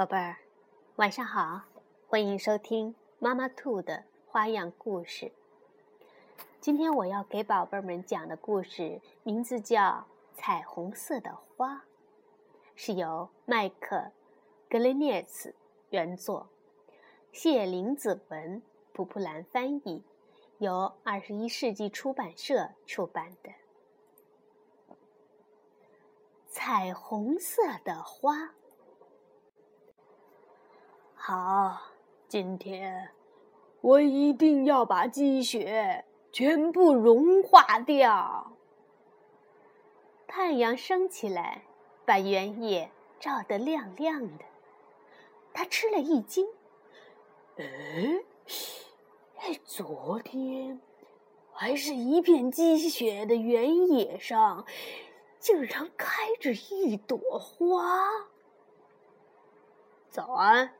宝贝儿，晚上好，欢迎收听妈妈兔的花样故事。今天我要给宝贝们讲的故事名字叫《彩虹色的花》，是由麦克·格雷涅茨原作，谢林子文、普普兰翻译，由二十一世纪出版社出版的《彩虹色的花》。好，今天我一定要把积雪全部融化掉。太阳升起来，把原野照得亮亮的。他吃了一惊：“哎，昨天还是一片积雪的原野上，竟然开着一朵花。”早安。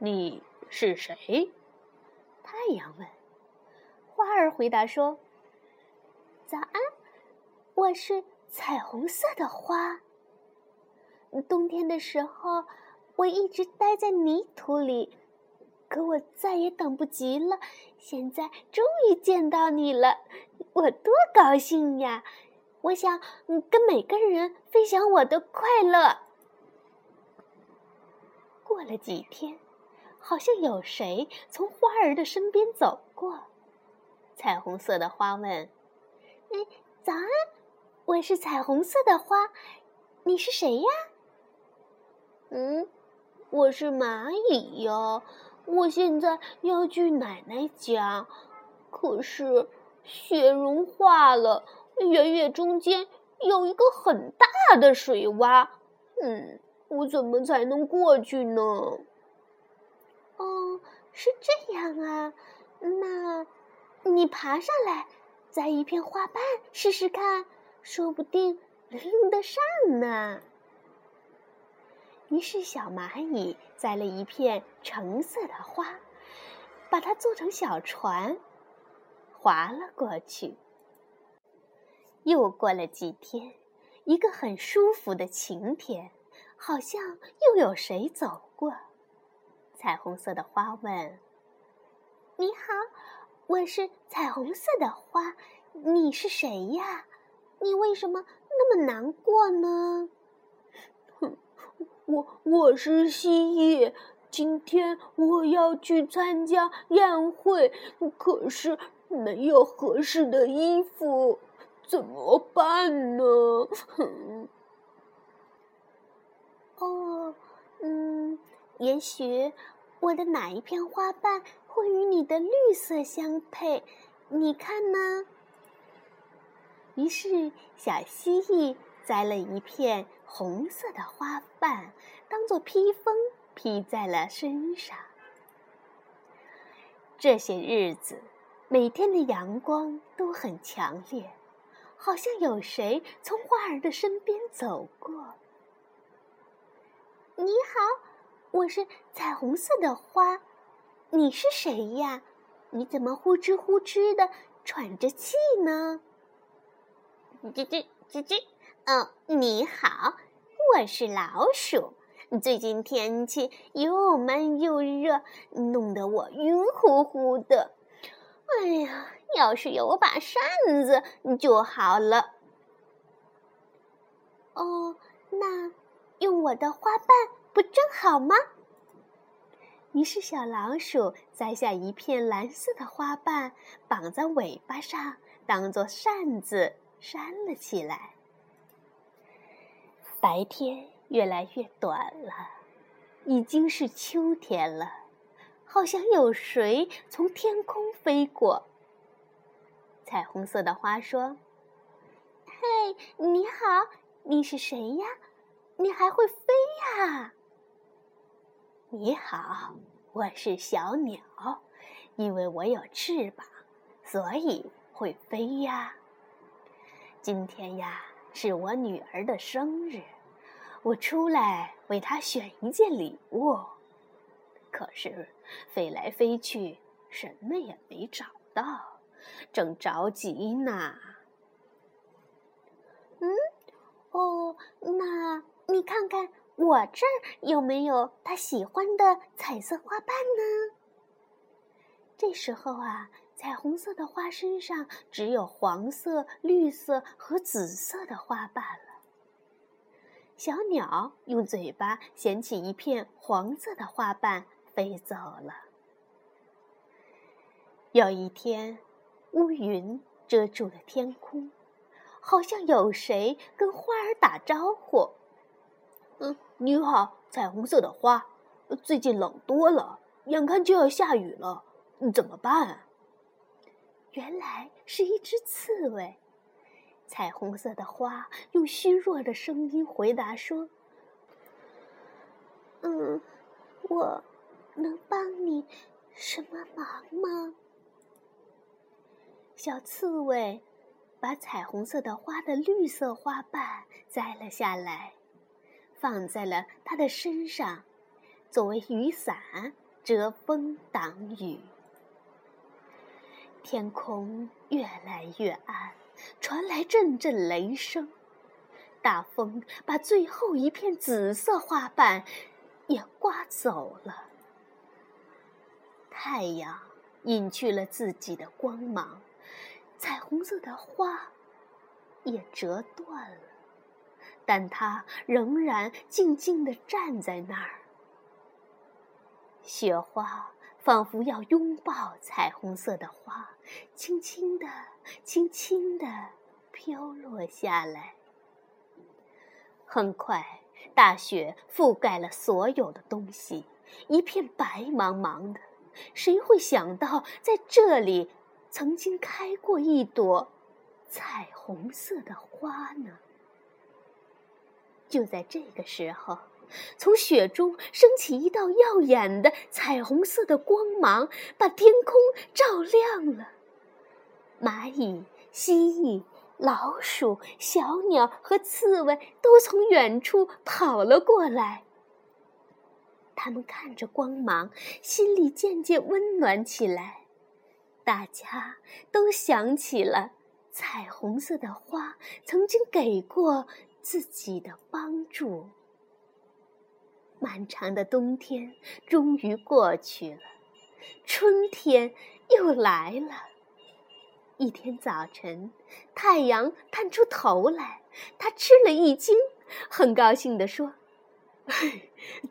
你是谁？太阳问。花儿回答说：“早安，我是彩虹色的花。冬天的时候，我一直待在泥土里，可我再也等不及了。现在终于见到你了，我多高兴呀！我想跟每个人分享我的快乐。”过了几天。好像有谁从花儿的身边走过。彩虹色的花问：“哎，早安，我是彩虹色的花，你是谁呀？”“嗯，我是蚂蚁哟，我现在要去奶奶家，可是雪融化了，原野中间有一个很大的水洼，嗯，我怎么才能过去呢？”是这样啊，那，你爬上来，摘一片花瓣试试看，说不定能用得上呢。于是，小蚂蚁摘了一片橙色的花，把它做成小船，划了过去。又过了几天，一个很舒服的晴天，好像又有谁走过。彩虹色的花问：“你好，我是彩虹色的花，你是谁呀？你为什么那么难过呢？”“哼，我我是蜥蜴，今天我要去参加宴会，可是没有合适的衣服，怎么办呢？”“哼。”“哦，嗯。”也许我的哪一片花瓣会与你的绿色相配？你看呢？于是，小蜥蜴摘了一片红色的花瓣，当做披风披在了身上。这些日子，每天的阳光都很强烈，好像有谁从花儿的身边走过。你好。我是彩虹色的花，你是谁呀？你怎么呼哧呼哧的喘着气呢？吱吱吱吱，哦，你好，我是老鼠。最近天气又闷又热，弄得我晕乎乎的。哎呀，要是有把扇子就好了。哦，那用我的花瓣。不正好吗？于是小老鼠摘下一片蓝色的花瓣，绑在尾巴上，当做扇子扇了起来。白天越来越短了，已经是秋天了，好像有谁从天空飞过。彩虹色的花说：“嘿，你好，你是谁呀？你还会飞呀？”你好，我是小鸟，因为我有翅膀，所以会飞呀。今天呀，是我女儿的生日，我出来为她选一件礼物，可是飞来飞去，什么也没找到，正着急呢。嗯，哦，那你看看我这儿有没有他喜欢的彩色花瓣呢？这时候啊，彩虹色的花身上只有黄色、绿色和紫色的花瓣了。小鸟用嘴巴衔起一片黄色的花瓣，飞走了。有一天，乌云遮住了天空，好像有谁跟花儿打招呼：“嗯，你好，彩虹色的花，最近冷多了，眼看就要下雨了。”怎么办？原来是一只刺猬。彩虹色的花用虚弱的声音回答说：“嗯，我能帮你什么忙吗？”小刺猬把彩虹色的花的绿色花瓣摘了下来，放在了他的身上，作为雨伞，遮风挡雨。天空越来越暗，传来阵阵雷声。大风把最后一片紫色花瓣也刮走了。太阳隐去了自己的光芒，彩虹色的花也折断了，但它仍然静静地站在那儿。雪花。仿佛要拥抱彩虹色的花，轻轻地、轻轻地飘落下来。很快，大雪覆盖了所有的东西，一片白茫茫的。谁会想到，在这里曾经开过一朵彩虹色的花呢？就在这个时候。从雪中升起一道耀眼的彩虹色的光芒，把天空照亮了。蚂蚁、蜥蜴、老鼠、小鸟和刺猬都从远处跑了过来。他们看着光芒，心里渐渐温暖起来。大家都想起了彩虹色的花曾经给过自己的帮助。漫长的冬天终于过去了，春天又来了。一天早晨，太阳探出头来，他吃了一惊，很高兴地说：“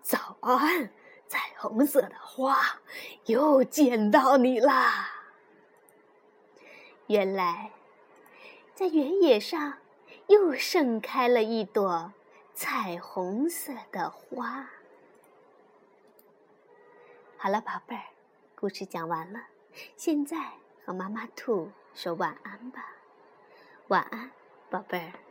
早安，彩虹色的花，又见到你啦！”原来，在原野上又盛开了一朵彩虹色的花。好了，宝贝儿，故事讲完了，现在和妈妈兔说晚安吧。晚安，宝贝儿。